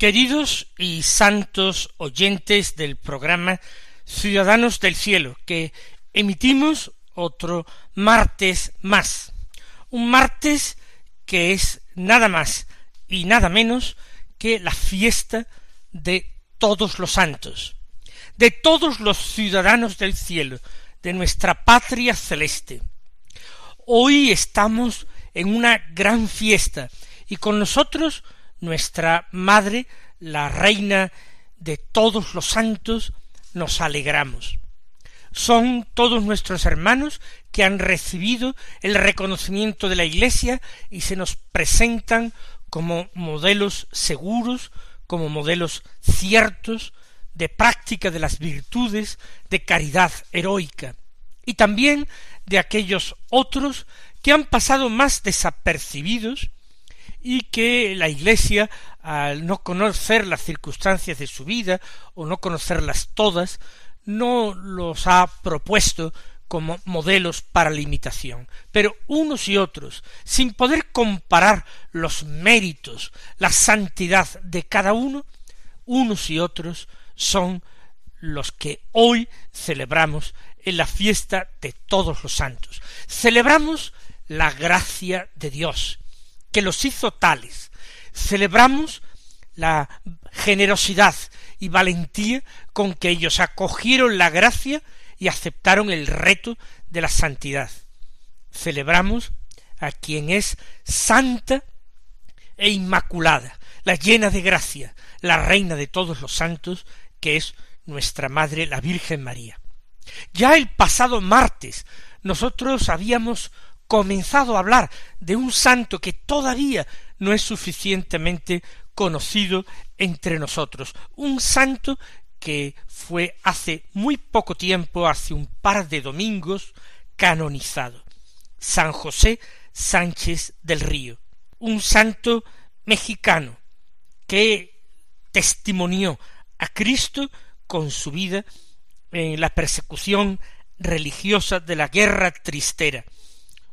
Queridos y santos oyentes del programa Ciudadanos del Cielo, que emitimos otro martes más. Un martes que es nada más y nada menos que la fiesta de todos los santos, de todos los ciudadanos del cielo, de nuestra patria celeste. Hoy estamos en una gran fiesta y con nosotros nuestra Madre, la Reina de todos los santos, nos alegramos. Son todos nuestros hermanos que han recibido el reconocimiento de la Iglesia y se nos presentan como modelos seguros, como modelos ciertos de práctica de las virtudes, de caridad heroica, y también de aquellos otros que han pasado más desapercibidos y que la Iglesia, al no conocer las circunstancias de su vida o no conocerlas todas, no los ha propuesto como modelos para la imitación. Pero unos y otros, sin poder comparar los méritos, la santidad de cada uno, unos y otros son los que hoy celebramos en la fiesta de todos los santos. Celebramos la gracia de Dios, que los hizo tales. Celebramos la generosidad y valentía con que ellos acogieron la gracia y aceptaron el reto de la santidad. Celebramos a quien es santa e inmaculada, la llena de gracia, la reina de todos los santos, que es nuestra Madre la Virgen María. Ya el pasado martes nosotros habíamos comenzado a hablar de un santo que todavía no es suficientemente conocido entre nosotros, un santo que fue hace muy poco tiempo, hace un par de domingos, canonizado, San José Sánchez del Río, un santo mexicano que testimonió a Cristo con su vida en la persecución religiosa de la guerra tristera,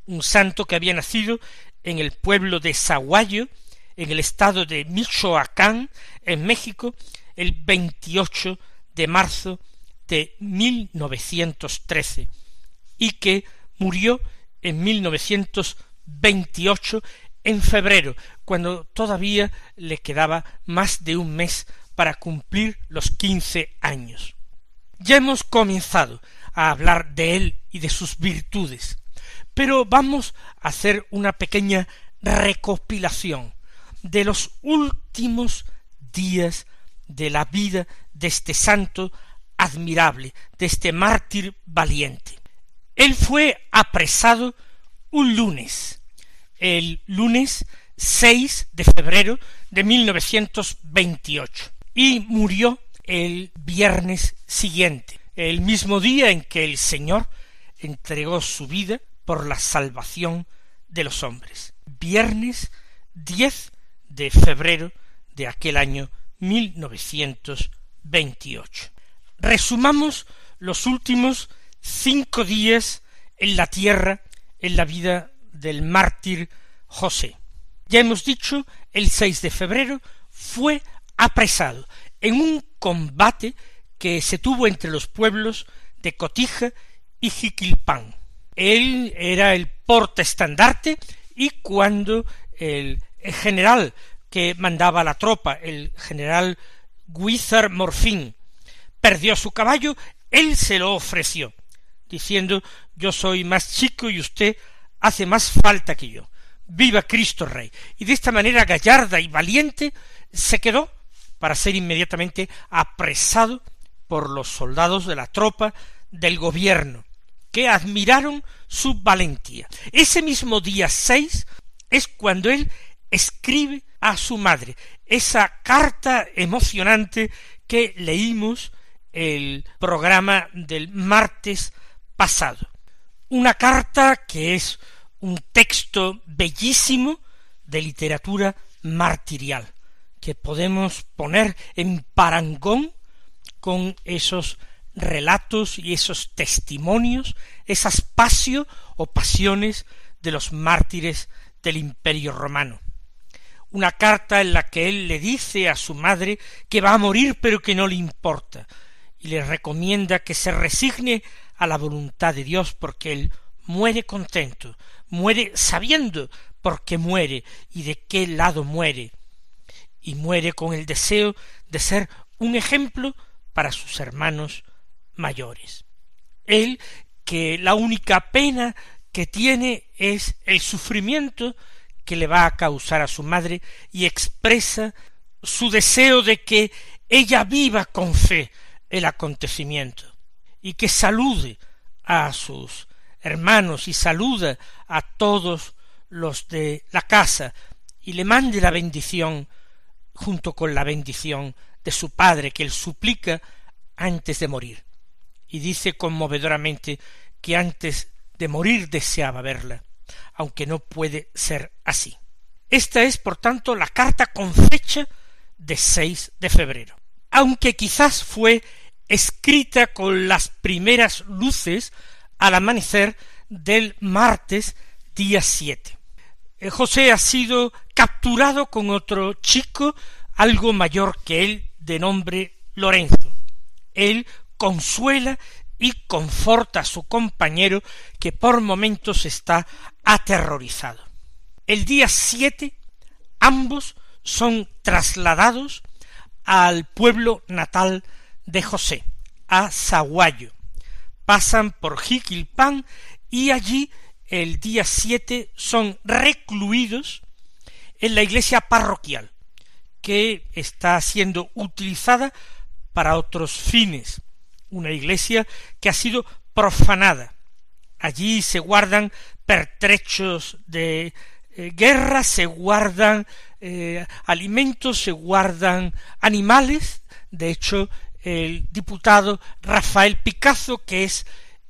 un santo que había nacido en el pueblo de Zaguayo, en el estado de Michoacán, en México, el 28 de marzo de 1913 y que murió en 1928 en febrero, cuando todavía le quedaba más de un mes para cumplir los quince años. Ya hemos comenzado a hablar de él y de sus virtudes. Pero vamos a hacer una pequeña recopilación de los últimos días de la vida de este santo admirable, de este mártir valiente. Él fue apresado un lunes, el lunes 6 de febrero de 1928, y murió el viernes siguiente, el mismo día en que el Señor entregó su vida por la salvación de los hombres. Viernes 10 de febrero de aquel año 1928. Resumamos los últimos cinco días en la tierra, en la vida del mártir José. Ya hemos dicho, el 6 de febrero fue apresado en un combate que se tuvo entre los pueblos de Cotija y Jiquilpán. Él era el portaestandarte y cuando el general que mandaba la tropa, el general Guizar Morfín, perdió su caballo, él se lo ofreció, diciendo yo soy más chico y usted hace más falta que yo. viva Cristo Rey. Y de esta manera gallarda y valiente se quedó para ser inmediatamente apresado por los soldados de la tropa del gobierno, que admiraron su valentía. Ese mismo día seis es cuando él escribe a su madre esa carta emocionante que leímos el programa del martes pasado. Una carta que es un texto bellísimo de literatura martirial, que podemos poner en parangón con esos relatos y esos testimonios, esas pasio o pasiones de los mártires del imperio romano. Una carta en la que él le dice a su madre que va a morir pero que no le importa, y le recomienda que se resigne a la voluntad de Dios porque él muere contento, muere sabiendo por qué muere y de qué lado muere, y muere con el deseo de ser un ejemplo para sus hermanos mayores. Él, que la única pena que tiene es el sufrimiento que le va a causar a su madre y expresa su deseo de que ella viva con fe el acontecimiento y que salude a sus hermanos y saluda a todos los de la casa y le mande la bendición junto con la bendición de su padre que él suplica antes de morir. Y dice conmovedoramente que antes de morir deseaba verla, aunque no puede ser así. Esta es, por tanto, la carta con fecha de 6 de febrero, aunque quizás fue escrita con las primeras luces al amanecer del martes día siete. Eh, José ha sido capturado con otro chico algo mayor que él de nombre Lorenzo. Él consuela y conforta a su compañero que por momentos está aterrorizado. El día siete ambos son trasladados al pueblo natal de José, a Zaguayo. Pasan por Jiquilpan y allí el día siete son recluidos en la iglesia parroquial, que está siendo utilizada para otros fines, una iglesia que ha sido profanada. Allí se guardan pertrechos de eh, guerra, se guardan eh, alimentos, se guardan animales. De hecho, el diputado Rafael Picazo, que es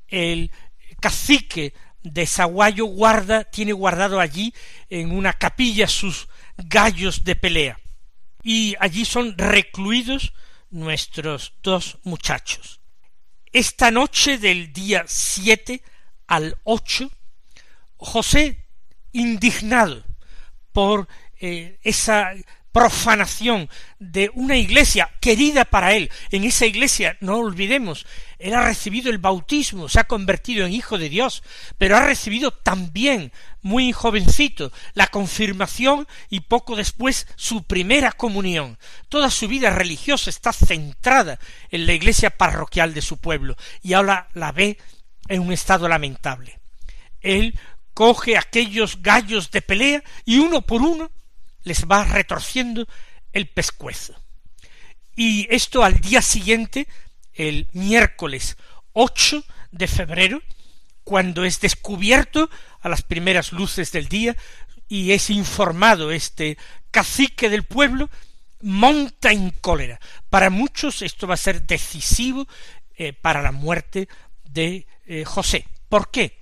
el cacique de Zaguayo, guarda, tiene guardado allí en una capilla sus gallos de pelea. Y allí son recluidos nuestros dos muchachos. Esta noche del día siete al ocho, José, indignado por eh, esa profanación de una iglesia querida para él. En esa iglesia, no olvidemos, él ha recibido el bautismo, se ha convertido en hijo de Dios, pero ha recibido también, muy jovencito, la confirmación y poco después su primera comunión. Toda su vida religiosa está centrada en la iglesia parroquial de su pueblo y ahora la ve en un estado lamentable. Él coge aquellos gallos de pelea y uno por uno les va retorciendo el pescuezo. Y esto al día siguiente, el miércoles 8 de febrero, cuando es descubierto a las primeras luces del día y es informado este cacique del pueblo, monta en cólera. Para muchos esto va a ser decisivo eh, para la muerte de eh, José. ¿Por qué?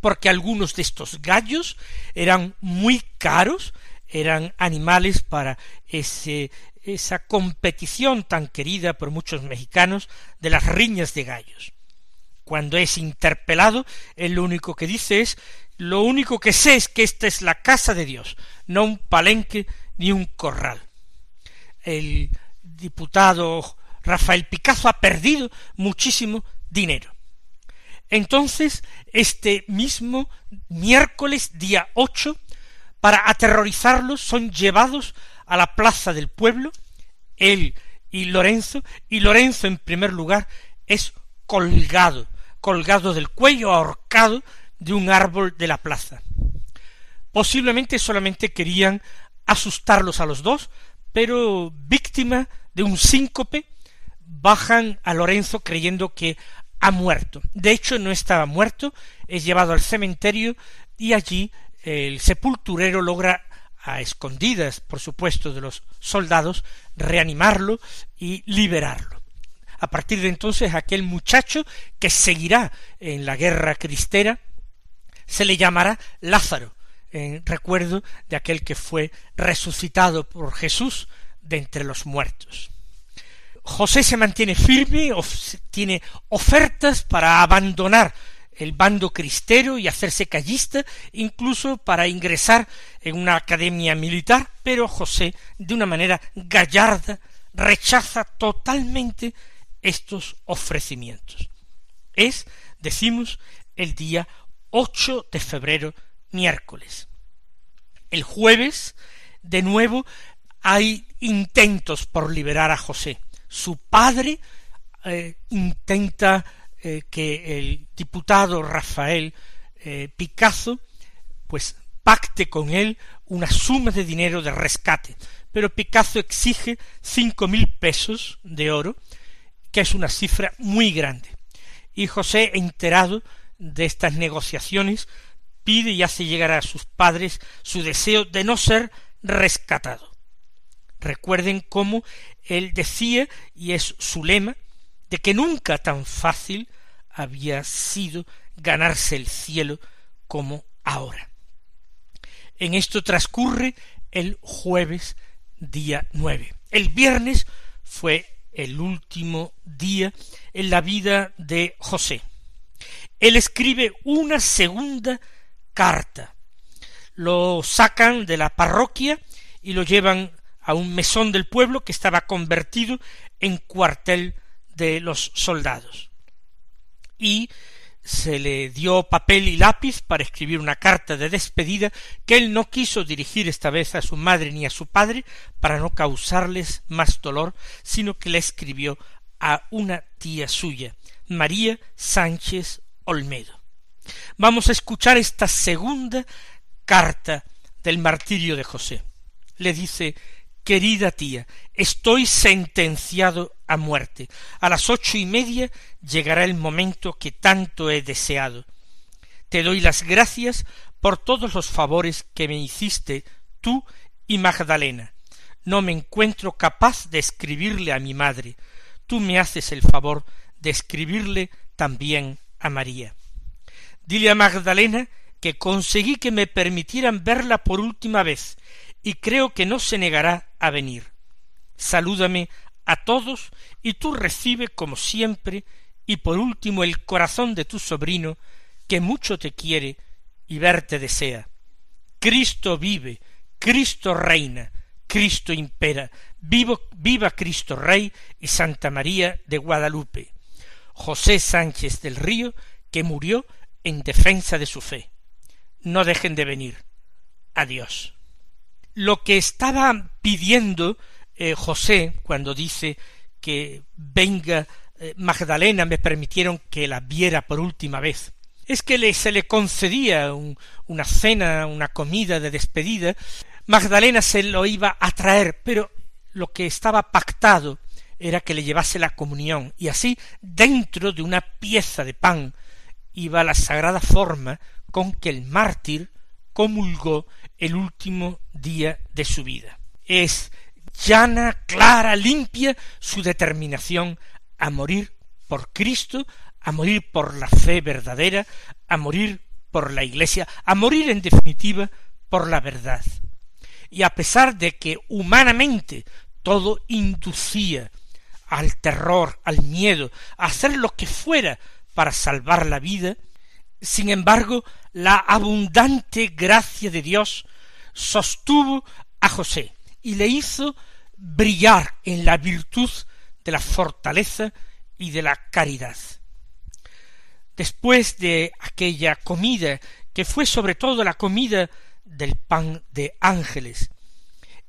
Porque algunos de estos gallos eran muy caros, eran animales para ese, esa competición tan querida por muchos mexicanos de las riñas de gallos. Cuando es interpelado, él lo único que dice es lo único que sé es que esta es la casa de Dios, no un palenque ni un corral. El diputado Rafael Picazo ha perdido muchísimo dinero. Entonces, este mismo miércoles día ocho para aterrorizarlos son llevados a la plaza del pueblo, él y Lorenzo, y Lorenzo en primer lugar es colgado, colgado del cuello, ahorcado de un árbol de la plaza. Posiblemente solamente querían asustarlos a los dos, pero víctima de un síncope, bajan a Lorenzo creyendo que ha muerto. De hecho, no estaba muerto, es llevado al cementerio y allí el sepulturero logra a escondidas, por supuesto, de los soldados, reanimarlo y liberarlo. A partir de entonces, aquel muchacho que seguirá en la guerra cristera se le llamará Lázaro, en recuerdo de aquel que fue resucitado por Jesús de entre los muertos. José se mantiene firme, tiene ofertas para abandonar el bando cristero y hacerse callista, incluso para ingresar en una academia militar, pero José, de una manera gallarda, rechaza totalmente estos ofrecimientos. Es, decimos, el día 8 de febrero, miércoles. El jueves, de nuevo, hay intentos por liberar a José. Su padre eh, intenta eh, que el diputado Rafael eh, Picasso pues pacte con él una suma de dinero de rescate, pero Picasso exige cinco mil pesos de oro, que es una cifra muy grande. Y José, enterado de estas negociaciones, pide y hace llegar a sus padres su deseo de no ser rescatado. Recuerden cómo él decía, y es su lema, de que nunca tan fácil había sido ganarse el cielo como ahora. En esto transcurre el jueves día nueve. El viernes fue el último día en la vida de José. Él escribe una segunda carta. Lo sacan de la parroquia y lo llevan a un mesón del pueblo que estaba convertido en cuartel de los soldados. Y se le dio papel y lápiz para escribir una carta de despedida que él no quiso dirigir esta vez a su madre ni a su padre para no causarles más dolor, sino que le escribió a una tía suya, María Sánchez Olmedo. Vamos a escuchar esta segunda carta del martirio de José. Le dice Querida tía, estoy sentenciado a muerte. A las ocho y media llegará el momento que tanto he deseado. Te doy las gracias por todos los favores que me hiciste tú y Magdalena. No me encuentro capaz de escribirle a mi madre. Tú me haces el favor de escribirle también a María. Dile a Magdalena que conseguí que me permitieran verla por última vez y creo que no se negará a venir. Salúdame a todos y tú recibe como siempre y por último el corazón de tu sobrino que mucho te quiere y verte desea. Cristo vive, Cristo reina, Cristo impera, vivo, viva Cristo Rey y Santa María de Guadalupe. José Sánchez del Río, que murió en defensa de su fe. No dejen de venir. Adiós lo que estaba pidiendo eh, José cuando dice que venga eh, Magdalena me permitieron que la viera por última vez es que le, se le concedía una cena, una comida de despedida, Magdalena se lo iba a traer, pero lo que estaba pactado era que le llevase la comunión, y así dentro de una pieza de pan iba la sagrada forma con que el mártir comulgó el último día de su vida. Es llana, clara, limpia su determinación a morir por Cristo, a morir por la fe verdadera, a morir por la Iglesia, a morir en definitiva por la verdad. Y a pesar de que humanamente todo inducía al terror, al miedo, a hacer lo que fuera para salvar la vida, sin embargo, la abundante gracia de Dios sostuvo a José y le hizo brillar en la virtud de la fortaleza y de la caridad. Después de aquella comida, que fue sobre todo la comida del pan de ángeles,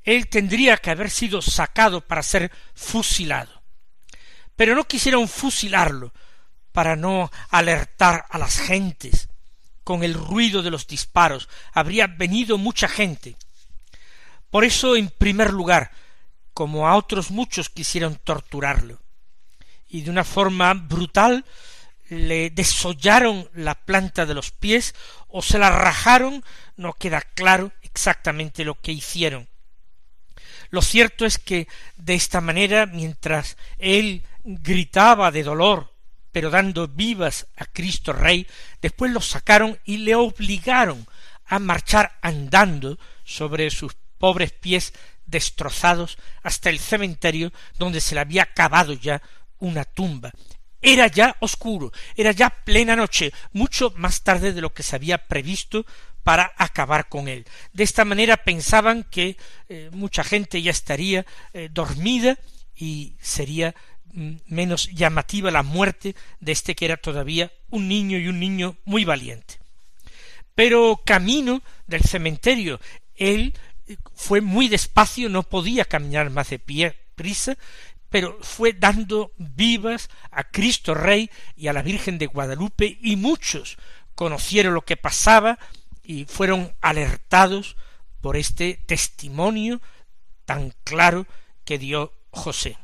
él tendría que haber sido sacado para ser fusilado. Pero no quisieron fusilarlo para no alertar a las gentes, con el ruido de los disparos, habría venido mucha gente. Por eso, en primer lugar, como a otros muchos quisieron torturarlo, y de una forma brutal le desollaron la planta de los pies o se la rajaron, no queda claro exactamente lo que hicieron. Lo cierto es que de esta manera, mientras él gritaba de dolor, pero dando vivas a Cristo Rey, después lo sacaron y le obligaron a marchar andando sobre sus pobres pies destrozados hasta el cementerio donde se le había cavado ya una tumba. Era ya oscuro, era ya plena noche, mucho más tarde de lo que se había previsto para acabar con él. De esta manera pensaban que eh, mucha gente ya estaría eh, dormida y sería menos llamativa la muerte de este que era todavía un niño y un niño muy valiente. Pero camino del cementerio, él eh, fue muy despacio, no podía caminar más de pie prisa, pero fue dando vivas a Cristo Rey y a la Virgen de Guadalupe y muchos conocieron lo que pasaba y fueron alertados por este testimonio tan claro que dio José.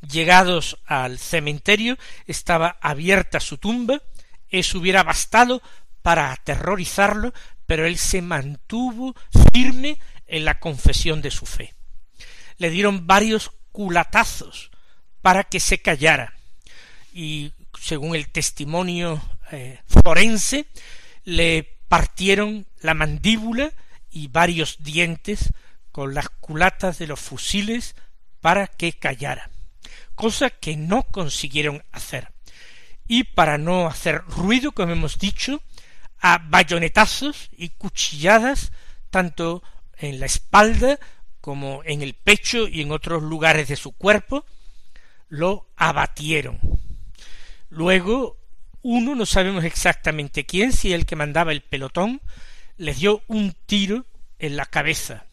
Llegados al cementerio estaba abierta su tumba, eso hubiera bastado para aterrorizarlo, pero él se mantuvo firme en la confesión de su fe. Le dieron varios culatazos para que se callara. Y según el testimonio eh, forense, le partieron la mandíbula y varios dientes con las culatas de los fusiles para que callara, cosa que no consiguieron hacer. Y para no hacer ruido, como hemos dicho, a bayonetazos y cuchilladas, tanto en la espalda como en el pecho y en otros lugares de su cuerpo, lo abatieron. Luego, uno, no sabemos exactamente quién, si el que mandaba el pelotón, le dio un tiro en la cabeza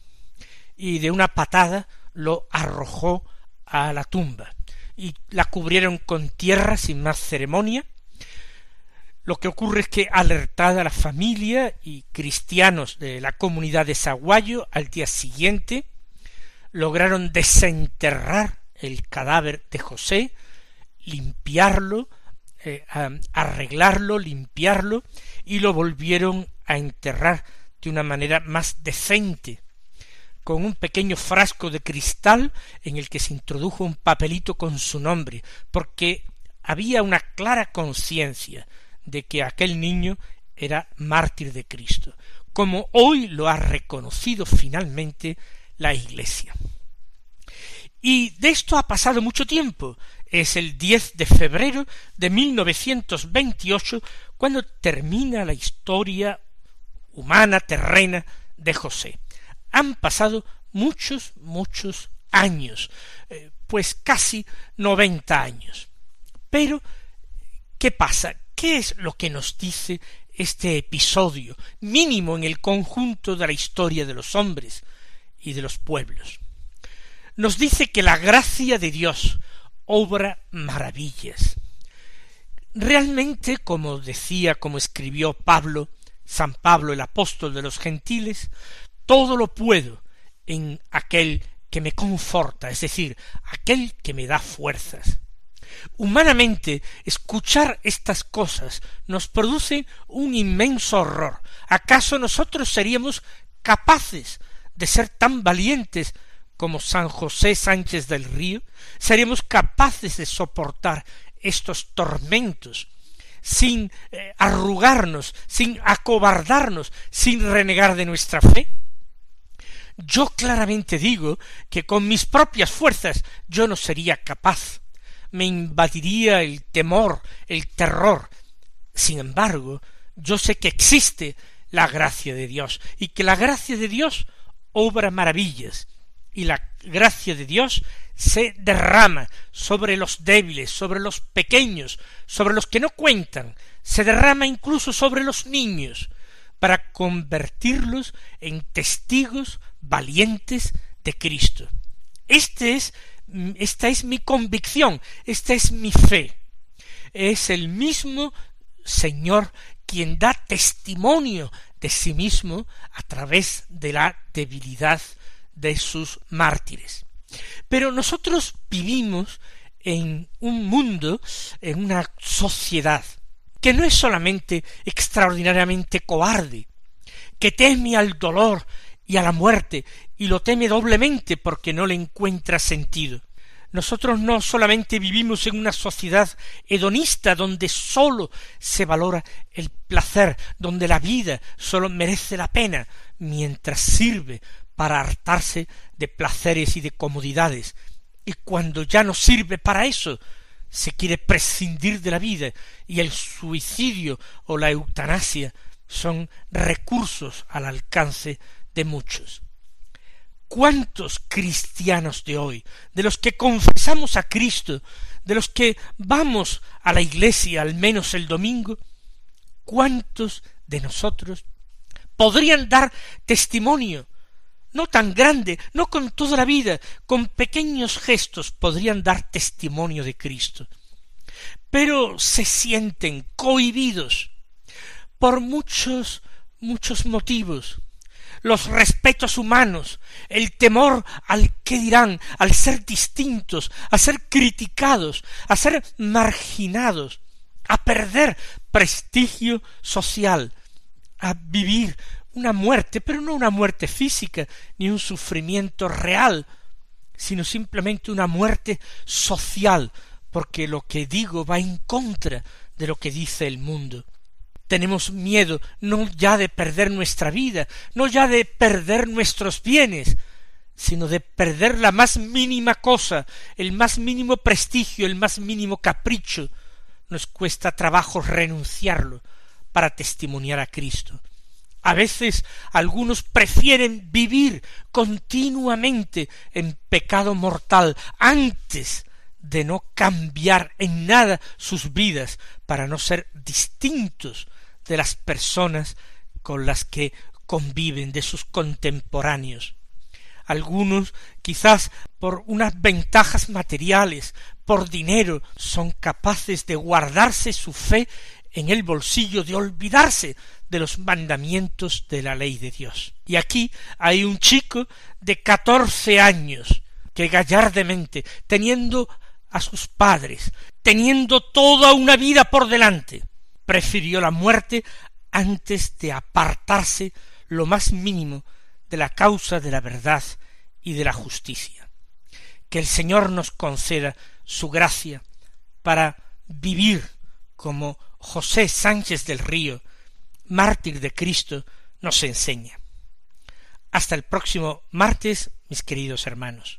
y de una patada lo arrojó a la tumba y la cubrieron con tierra sin más ceremonia. Lo que ocurre es que alertada la familia y cristianos de la comunidad de Saguayo al día siguiente, lograron desenterrar el cadáver de José, limpiarlo, eh, arreglarlo, limpiarlo, y lo volvieron a enterrar de una manera más decente, con un pequeño frasco de cristal en el que se introdujo un papelito con su nombre, porque había una clara conciencia de que aquel niño era mártir de Cristo, como hoy lo ha reconocido finalmente la Iglesia. Y de esto ha pasado mucho tiempo. Es el 10 de febrero de 1928 cuando termina la historia humana, terrena de José. Han pasado muchos, muchos años, eh, pues casi noventa años. Pero, ¿qué pasa? ¿Qué es lo que nos dice este episodio, mínimo en el conjunto de la historia de los hombres, y de los pueblos. Nos dice que la gracia de Dios obra maravillas. Realmente, como decía, como escribió Pablo, San Pablo el apóstol de los gentiles, todo lo puedo en aquel que me conforta, es decir, aquel que me da fuerzas. Humanamente, escuchar estas cosas nos produce un inmenso horror. ¿Acaso nosotros seríamos capaces de ser tan valientes como San José Sánchez del Río, seríamos capaces de soportar estos tormentos sin eh, arrugarnos, sin acobardarnos, sin renegar de nuestra fe? Yo claramente digo que con mis propias fuerzas yo no sería capaz. Me invadiría el temor, el terror. Sin embargo, yo sé que existe la gracia de Dios y que la gracia de Dios obra maravillas y la gracia de Dios se derrama sobre los débiles, sobre los pequeños, sobre los que no cuentan, se derrama incluso sobre los niños, para convertirlos en testigos valientes de Cristo. Este es, esta es mi convicción, esta es mi fe. Es el mismo Señor quien da testimonio de sí mismo a través de la debilidad de sus mártires. Pero nosotros vivimos en un mundo, en una sociedad, que no es solamente extraordinariamente cobarde, que teme al dolor y a la muerte, y lo teme doblemente porque no le encuentra sentido. Nosotros no solamente vivimos en una sociedad hedonista donde sólo se valora el placer, donde la vida sólo merece la pena, mientras sirve para hartarse de placeres y de comodidades, y cuando ya no sirve para eso, se quiere prescindir de la vida, y el suicidio o la eutanasia son recursos al alcance de muchos. ¿Cuántos cristianos de hoy, de los que confesamos a Cristo, de los que vamos a la iglesia al menos el domingo, cuántos de nosotros podrían dar testimonio, no tan grande, no con toda la vida, con pequeños gestos podrían dar testimonio de Cristo, pero se sienten cohibidos por muchos, muchos motivos, los respetos humanos, el temor al que dirán, al ser distintos, a ser criticados, a ser marginados, a perder prestigio social, a vivir una muerte, pero no una muerte física, ni un sufrimiento real, sino simplemente una muerte social, porque lo que digo va en contra de lo que dice el mundo tenemos miedo no ya de perder nuestra vida, no ya de perder nuestros bienes, sino de perder la más mínima cosa, el más mínimo prestigio, el más mínimo capricho. Nos cuesta trabajo renunciarlo para testimoniar a Cristo. A veces algunos prefieren vivir continuamente en pecado mortal antes de no cambiar en nada sus vidas para no ser distintos de las personas con las que conviven, de sus contemporáneos. Algunos, quizás por unas ventajas materiales, por dinero, son capaces de guardarse su fe en el bolsillo, de olvidarse de los mandamientos de la ley de Dios. Y aquí hay un chico de catorce años que gallardamente, teniendo a sus padres, teniendo toda una vida por delante, prefirió la muerte antes de apartarse lo más mínimo de la causa de la verdad y de la justicia. Que el Señor nos conceda su gracia para vivir como José Sánchez del Río, mártir de Cristo, nos enseña. Hasta el próximo martes, mis queridos hermanos.